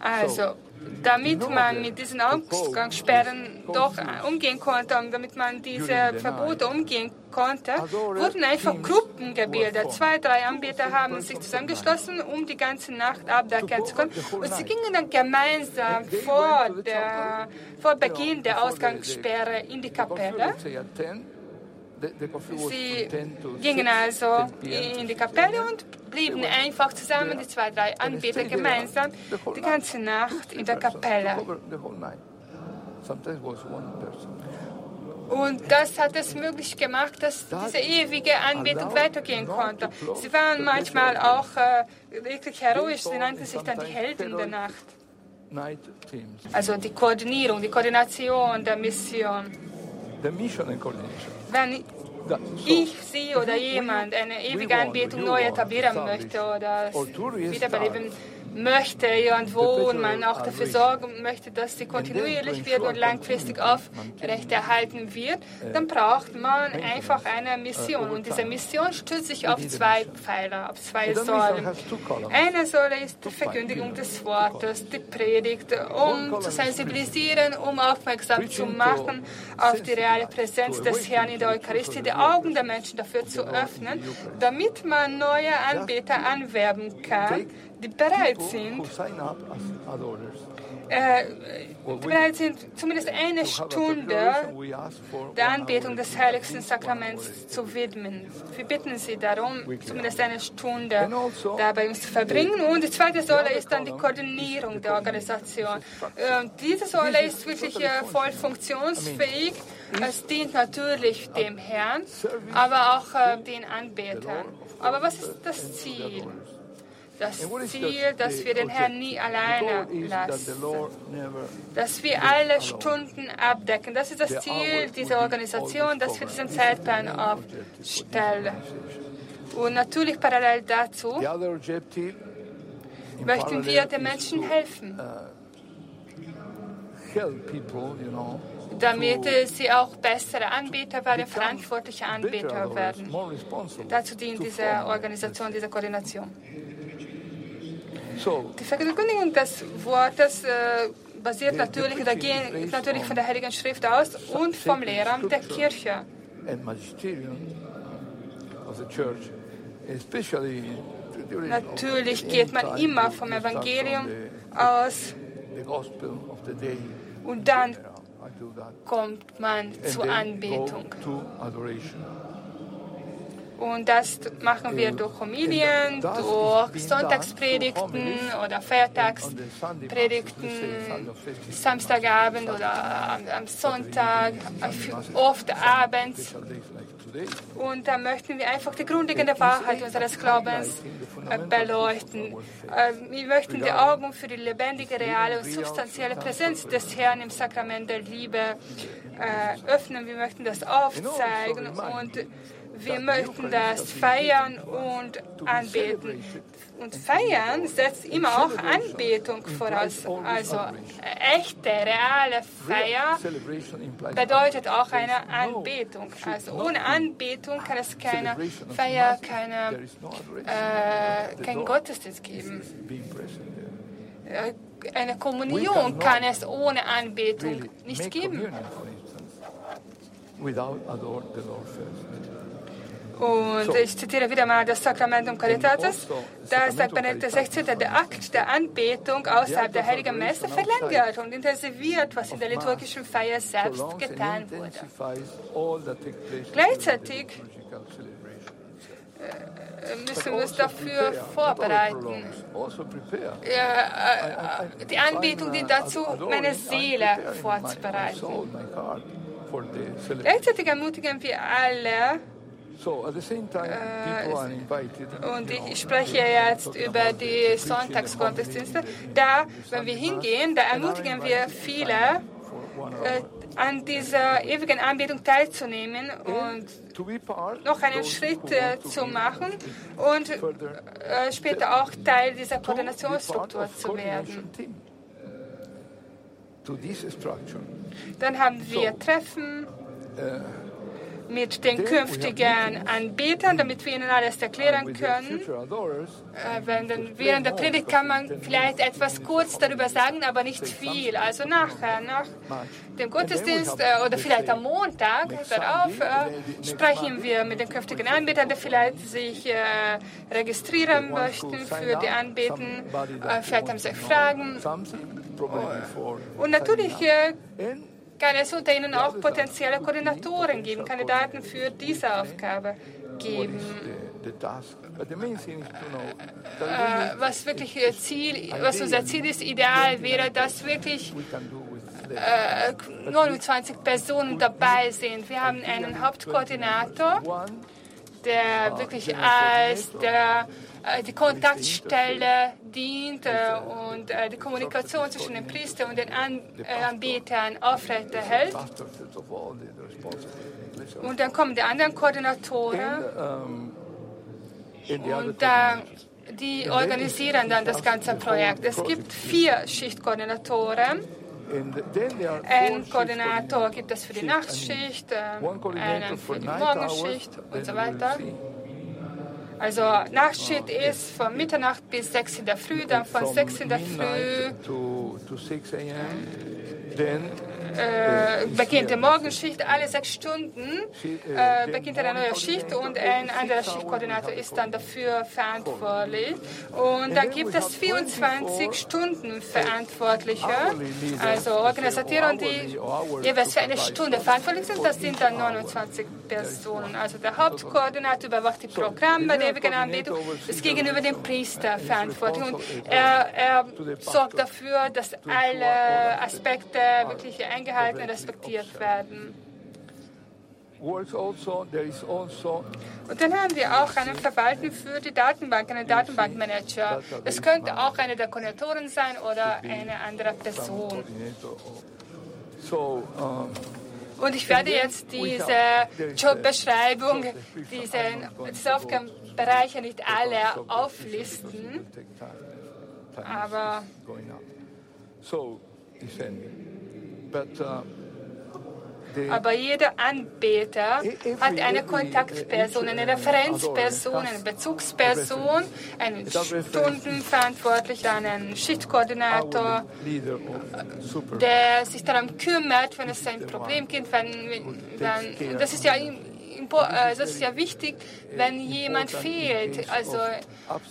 Also, damit man mit diesen Ausgangssperren doch umgehen konnte und damit man diese Verbote umgehen konnte, wurden einfach Gruppen gebildet. Zwei, drei Anbieter haben sich zusammengeschlossen, um die ganze Nacht abdecken zu können. Und sie gingen dann gemeinsam vor, der, vor Beginn der Ausgangssperre in die Kapelle. Sie gingen also in die Kapelle und blieben einfach zusammen, die zwei, drei Anbieter gemeinsam, die ganze Nacht in der Kapelle. Und das hat es möglich gemacht, dass diese ewige Anbetung weitergehen konnte. Sie waren manchmal auch äh, wirklich heroisch, sie nannten sich dann die Helden der Nacht. Also die Koordinierung, die Koordination der Mission. Wenn ich, Sie oder jemand eine ewige Anbetung neu etablieren möchte oder wiederbeleben möchte irgendwo und man auch dafür sorgen möchte, dass sie kontinuierlich wird und langfristig aufrechterhalten wird, dann braucht man einfach eine Mission. Und diese Mission stützt sich auf zwei Pfeiler, auf zwei Säulen. Eine Säule ist die Verkündigung des Wortes, die Predigt, um zu sensibilisieren, um aufmerksam zu machen auf die reale Präsenz des Herrn in der Eucharistie, die Augen der Menschen dafür zu öffnen, damit man neue Anbeter anwerben kann, die bereit sind, äh, bereit sind, zumindest eine Stunde der Anbetung des heiligsten Sakraments zu widmen. Wir bitten Sie darum, zumindest eine Stunde also dabei uns zu verbringen. Und die zweite Säule ist dann die Koordinierung der Organisation. Äh, diese Säule ist wirklich äh, voll funktionsfähig. Es dient natürlich dem Herrn, aber auch äh, den Anbetern. Aber was ist das Ziel? Das Ziel, dass wir den Herrn nie alleine lassen, dass wir alle Stunden abdecken. Das ist das Ziel dieser Organisation, dass wir diesen Zeitplan aufstellen. Und natürlich parallel dazu möchten wir den Menschen helfen, damit sie auch bessere Anbieter werden, verantwortliche Anbieter werden. Dazu dient diese Organisation, diese Koordination. Die Verkündigung des Wortes äh, basiert natürlich, oder geht natürlich von der Heiligen Schrift aus und vom Lehramt der Kirche. Natürlich geht man immer vom Evangelium aus. und dann kommt man zur Anbetung. Und das machen wir durch Homilien, durch Sonntagspredigten oder Feiertagspredigten, Samstagabend oder am Sonntag, oft abends. Und da möchten wir einfach die grundlegende Wahrheit unseres Glaubens äh, beleuchten. Äh, wir möchten die Augen für die lebendige, reale und substanzielle Präsenz des Herrn im Sakrament der Liebe äh, öffnen. Wir möchten das aufzeigen und wir möchten das feiern und anbeten. Und feiern setzt immer auch Anbetung voraus. Also echte, reale Feier bedeutet auch eine Anbetung. Also ohne Anbetung kann es keine Feier, keine, äh, keinen Gottesdienst geben. Äh, eine Kommunion kann es ohne Anbetung nicht geben. Und ich zitiere wieder mal das Sakramentum Caritatis. Da sagt Benedikt XVI., der Akt der Anbetung außerhalb der Heiligen Messe verlängert und intensiviert, was in der liturgischen Feier selbst getan wurde. Gleichzeitig äh, müssen wir uns dafür vorbereiten. Ja, äh, die Anbetung dient dazu, meine Seele vorzubereiten. Gleichzeitig ermutigen wir alle, äh, und ich spreche jetzt über die Sonntagsgottesdienste. Da, wenn wir hingehen, da ermutigen wir viele, äh, an dieser ewigen Anbetung teilzunehmen und noch einen Schritt äh, zu machen und äh, später auch Teil dieser Koordinationsstruktur zu werden. Dann haben wir Treffen. Mit den künftigen Anbietern, damit wir ihnen alles erklären können. Äh, während der Predigt kann man vielleicht etwas kurz darüber sagen, aber nicht viel. Also nachher, nach dem Gottesdienst äh, oder vielleicht am Montag darauf äh, sprechen wir mit den künftigen Anbietern, die vielleicht sich registrieren möchten für die Anbeten. vielleicht haben sie Fragen. Und natürlich kann es unter ihnen auch potenzielle Koordinatoren geben, Kandidaten für diese Aufgabe geben. Äh, was wirklich Ziel, was unser Ziel ist, ideal wäre, dass wirklich äh, 29 Personen dabei sind. Wir haben einen Hauptkoordinator, der wirklich als der äh, die Kontaktstelle dient äh, und äh, die Kommunikation zwischen dem Priester und den Anbetern aufrechterhält. Und dann kommen die anderen Koordinatoren und die organisieren dann das ganze Projekt. Es gibt vier Schichtkoordinatoren. Ein Koordinator gibt es für die Nachtschicht, einen für die Morgenschicht und so weiter. Also Nachtschicht ist von Mitternacht bis 6 in der Früh, dann von 6 in der Früh äh, beginnt die Morgenschicht, alle sechs Stunden äh, beginnt eine neue Schicht und ein anderer Schichtkoordinator ist dann dafür verantwortlich. Und dann gibt es 24 Stunden Verantwortliche, also Organisatoren, die jeweils für eine Stunde verantwortlich sind. Das sind dann 29 Personen. Also der Hauptkoordinator überwacht die Programme der ewigen Anbetung, ist gegenüber dem Priester verantwortlich. Und er, er sorgt dafür, dass alle Aspekte wirklich eingehalten eingehalten und respektiert werden. Und dann haben wir auch einen Verwalter für die Datenbank, einen Datenbankmanager. Es könnte auch einer der Koordinatoren sein oder eine andere Person. Und ich werde jetzt diese Jobbeschreibung, diese, diese Aufgabenbereiche nicht alle auflisten, aber Uh, Aber jeder Anbeter hat eine Kontaktperson, eine Referenzperson, eine Bezugsperson, einen Stundenverantwortlichen, einen Schichtkoordinator, der sich darum kümmert, wenn es ein Problem gibt. Wenn, wenn, das ist ja äh, das ist ja wichtig, wenn jemand fehlt. Also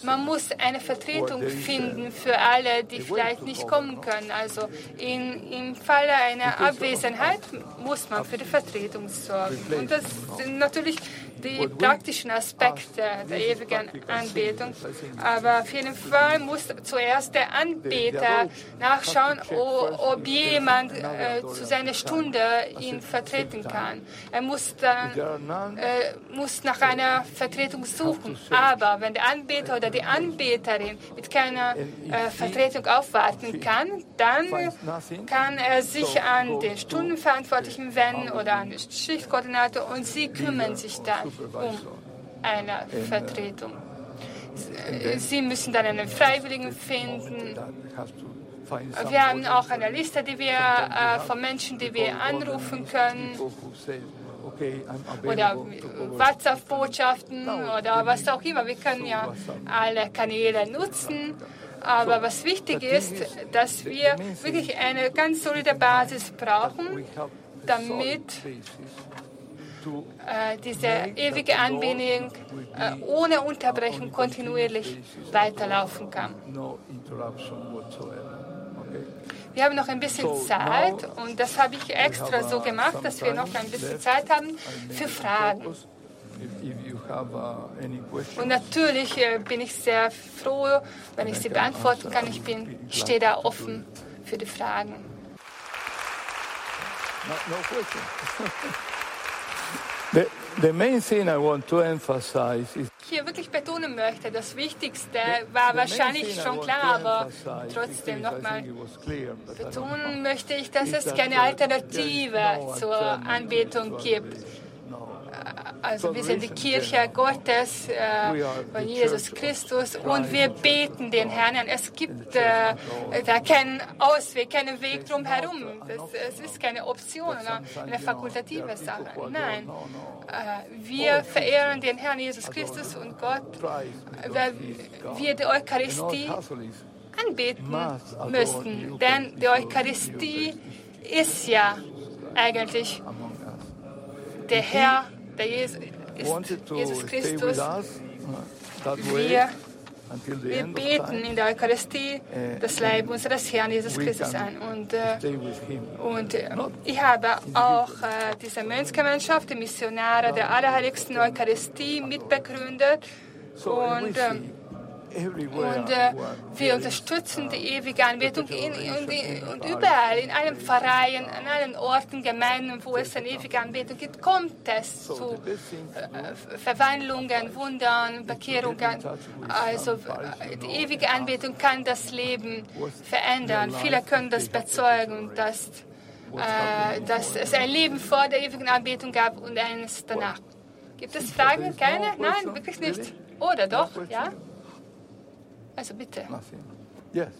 man muss eine Vertretung finden für alle, die vielleicht nicht kommen können. Also in, im Falle einer Abwesenheit muss man für die Vertretung sorgen. Und das natürlich die praktischen Aspekte der ewigen Anbetung. Aber auf jeden Fall muss zuerst der Anbeter nachschauen, ob jemand äh, zu seiner Stunde ihn vertreten kann. Er muss, dann, äh, muss nach einer Vertretung suchen. Aber wenn der Anbeter oder die Anbeterin mit keiner äh, Vertretung aufwarten kann, dann kann er sich an den Stundenverantwortlichen wenden oder an den Schichtkoordinator und sie kümmern sich dann um eine Vertretung. Sie müssen dann einen Freiwilligen finden. Wir haben auch eine Liste, die wir äh, von Menschen, die wir anrufen können. Oder WhatsApp-Botschaften oder was auch immer. Wir können ja alle Kanäle nutzen. Aber was wichtig ist, dass wir wirklich eine ganz solide Basis brauchen, damit äh, diese ewige Anbindung äh, ohne Unterbrechung kontinuierlich weiterlaufen kann. Wir haben noch ein bisschen Zeit und das habe ich extra so gemacht, dass wir noch ein bisschen Zeit haben für Fragen. Und natürlich äh, bin ich sehr froh, wenn ich sie beantworten kann. Ich bin, stehe da offen für die Fragen. No, no The, the main thing I want to emphasize is hier wirklich betonen möchte, das Wichtigste war wahrscheinlich schon klar, aber trotzdem nochmal betonen möchte ich, dass es keine Alternative zur Anbetung gibt also wir sind die Kirche Gottes äh, von Jesus Christus. Und wir beten den Herrn an. Es gibt äh, da keinen Ausweg, keinen Weg drum herum. es ist keine Option oder eine fakultative Sache. Nein, äh, wir verehren den Herrn Jesus Christus und Gott, weil wir die Eucharistie anbeten müssten. Denn die Eucharistie ist ja eigentlich der Herr der Jesus, ist Jesus Christus. Wir, wir beten in der Eucharistie das Leib unseres Herrn Jesus Christus an. Und, äh, und äh, ich habe auch äh, diese Mönchsgemeinschaft, die Missionare der Allerheiligsten Eucharistie mitbegründet. Und äh, und äh, wir unterstützen die ewige Anbetung in, in, und überall, in allen Vereinen, an allen Orten, Gemeinden, wo es eine ewige Anbetung gibt, kommt es zu äh, Verwandlungen, Wundern, Bekehrungen. Also die ewige Anbetung kann das Leben verändern. Viele können das bezeugen, dass, äh, dass es ein Leben vor der ewigen Anbetung gab und eines danach. Gibt es Fragen? Keine? Nein, wirklich nicht. Oder doch? Ja? Also bitte. Nothing. Yes.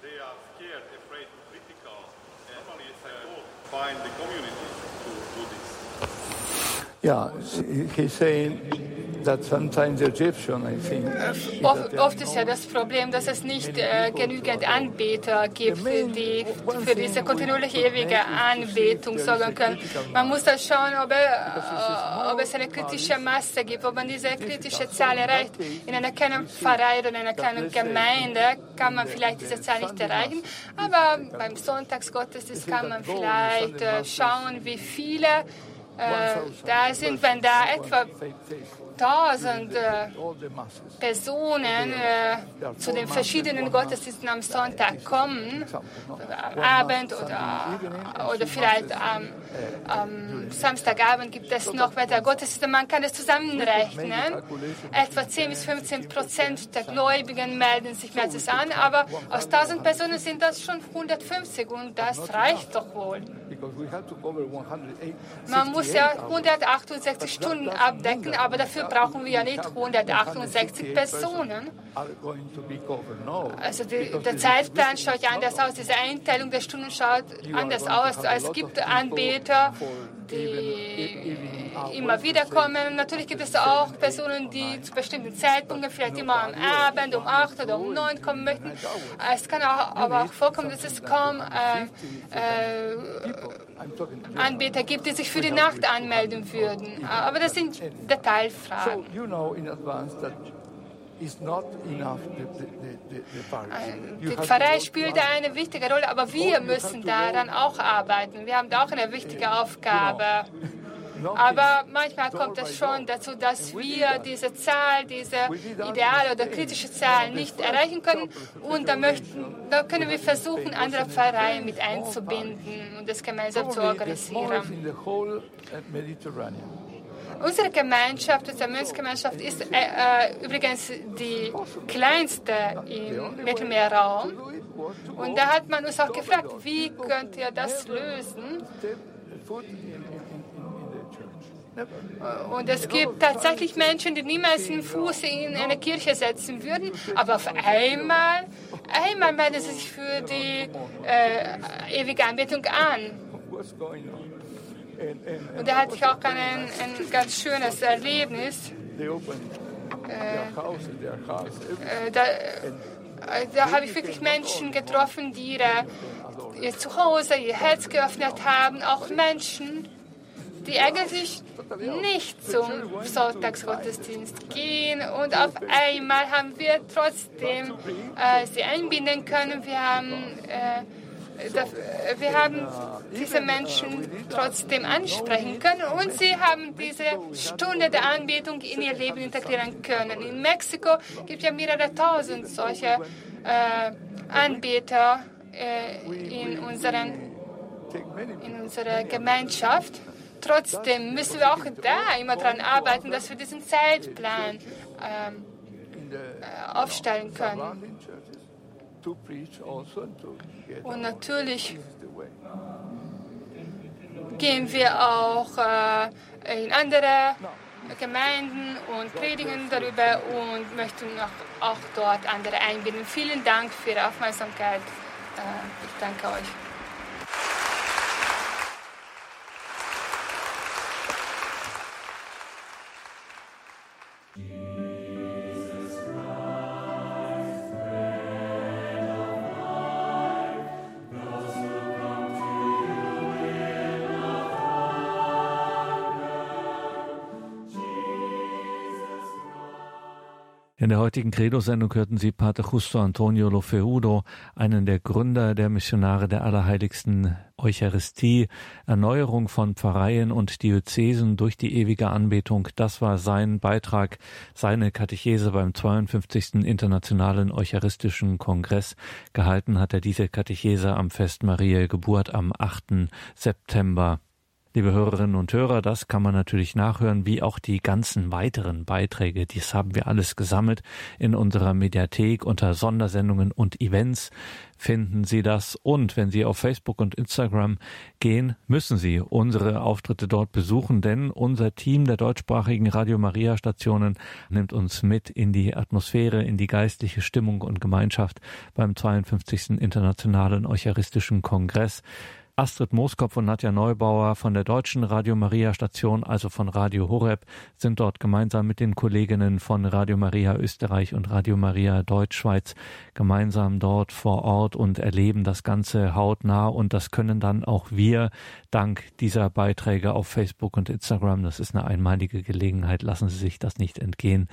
They are scared, afraid, critical. Normally it's a find the community to do this. Yeah, he's saying Oft, oft, ist ja das Problem, dass es nicht äh, genügend Anbeter gibt, die für diese kontinuierliche ewige Anbetung sorgen können. Man muss da schauen, ob, äh, ob, es eine kritische Masse gibt, ob man diese kritische Zahl erreicht. In einer kleinen Pfarrei oder in einer kleinen Gemeinde kann man vielleicht diese Zahl nicht erreichen, aber beim Sonntagsgottesdienst kann man vielleicht äh, schauen, wie viele äh, da sind, wenn da etwa tausend äh, Personen äh, zu den verschiedenen Gottesdiensten am Sonntag kommen, am Abend oder, oder vielleicht am, am Samstagabend gibt es noch weitere Gottesdienste. Man kann es zusammenrechnen. Etwa 10 bis 15 Prozent der Gläubigen melden sich meistens an, aber aus 1000 Personen sind das schon 150 und das reicht doch wohl. Man muss ja 168 Stunden abdecken, aber dafür brauchen wir ja nicht 168 Personen. Also die, der Zeitplan schaut ja anders aus, diese Einteilung der Stunden schaut anders aus. Es gibt Anbeter, die immer wieder kommen. Natürlich gibt es auch Personen, die zu bestimmten Zeitpunkten, vielleicht immer am Abend um 8 oder um 9 kommen möchten. Es kann auch, aber auch vorkommen, dass es kaum äh, äh, Anbieter gibt, die sich für die Nacht anmelden würden. Aber das sind Detailfragen. Die Pfarrei spielt eine wichtige Rolle, aber wir müssen daran auch arbeiten. Wir haben da auch eine wichtige Aufgabe. Aber manchmal kommt es schon dazu, dass wir diese Zahl, diese ideale oder kritische Zahl nicht erreichen können. Und da, möchten, da können wir versuchen, andere Pfarreien mit einzubinden und das gemeinsam zu organisieren. Unsere Gemeinschaft, unsere Mönchsgemeinschaft ist äh, äh, übrigens die kleinste im Mittelmeerraum. Und da hat man uns auch gefragt, wie könnt ihr das lösen? Und es gibt tatsächlich Menschen, die niemals einen Fuß in eine Kirche setzen würden, aber auf einmal, einmal melden sie sich für die äh, ewige Anbetung an. Und er hatte auch ein, ein ganz schönes Erlebnis. Äh, da, äh, da habe ich wirklich Menschen getroffen, die ihre, ihr Zuhause, ihr Herz geöffnet haben. Auch Menschen, die eigentlich nicht zum Sonntagsgottesdienst gehen. Und auf einmal haben wir trotzdem äh, sie einbinden können. Wir haben äh, wir haben diese Menschen trotzdem ansprechen können und sie haben diese Stunde der Anbetung in ihr Leben integrieren können. In Mexiko gibt es ja mehrere tausend solche äh, Anbeter äh, in, unseren, in unserer Gemeinschaft. Trotzdem müssen wir auch da immer daran arbeiten, dass wir diesen Zeitplan ähm, äh, aufstellen können. Und natürlich gehen wir auch äh, in andere Gemeinden und predigen darüber und möchten auch, auch dort andere einbinden. Vielen Dank für Ihre Aufmerksamkeit. Äh, ich danke euch. In der heutigen Credo-Sendung hörten Sie Pater Justo Antonio Lofeudo, einen der Gründer der Missionare der Allerheiligsten Eucharistie, Erneuerung von Pfarreien und Diözesen durch die ewige Anbetung. Das war sein Beitrag, seine Katechese beim 52. Internationalen Eucharistischen Kongress. Gehalten hat er diese Katechese am Fest Mariä Geburt am 8. September. Liebe Hörerinnen und Hörer, das kann man natürlich nachhören, wie auch die ganzen weiteren Beiträge. Dies haben wir alles gesammelt in unserer Mediathek unter Sondersendungen und Events finden Sie das. Und wenn Sie auf Facebook und Instagram gehen, müssen Sie unsere Auftritte dort besuchen, denn unser Team der deutschsprachigen Radio Maria Stationen nimmt uns mit in die Atmosphäre, in die geistliche Stimmung und Gemeinschaft beim 52. Internationalen Eucharistischen Kongress. Astrid Mooskopf und Nadja Neubauer von der deutschen Radio Maria Station, also von Radio Horeb, sind dort gemeinsam mit den Kolleginnen von Radio Maria Österreich und Radio Maria Deutschschweiz gemeinsam dort vor Ort und erleben das Ganze hautnah und das können dann auch wir dank dieser Beiträge auf Facebook und Instagram. Das ist eine einmalige Gelegenheit. Lassen Sie sich das nicht entgehen.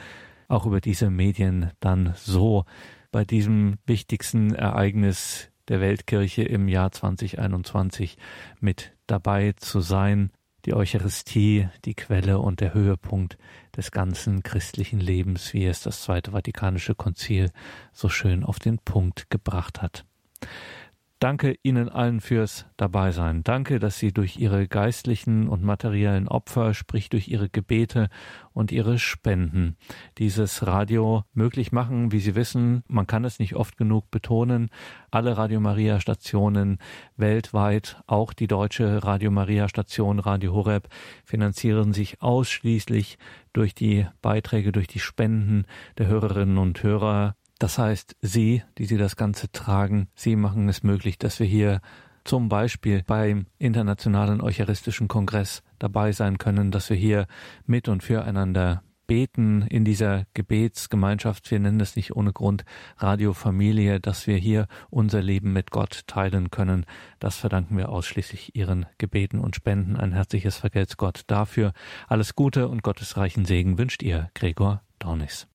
Auch über diese Medien dann so bei diesem wichtigsten Ereignis der Weltkirche im Jahr 2021 mit dabei zu sein. Die Eucharistie, die Quelle und der Höhepunkt des ganzen christlichen Lebens, wie es das Zweite Vatikanische Konzil so schön auf den Punkt gebracht hat. Danke Ihnen allen fürs Dabeisein. Danke, dass Sie durch Ihre geistlichen und materiellen Opfer, sprich durch Ihre Gebete und Ihre Spenden, dieses Radio möglich machen. Wie Sie wissen, man kann es nicht oft genug betonen. Alle Radio Maria Stationen weltweit, auch die deutsche Radio Maria Station Radio Horeb, finanzieren sich ausschließlich durch die Beiträge, durch die Spenden der Hörerinnen und Hörer das heißt, Sie, die Sie das Ganze tragen, Sie machen es möglich, dass wir hier zum Beispiel beim Internationalen Eucharistischen Kongress dabei sein können, dass wir hier mit und füreinander beten in dieser Gebetsgemeinschaft. Wir nennen es nicht ohne Grund Radiofamilie, dass wir hier unser Leben mit Gott teilen können. Das verdanken wir ausschließlich Ihren Gebeten und Spenden. Ein herzliches Vergelt's Gott dafür. Alles Gute und gottesreichen Segen wünscht ihr, Gregor Dornis.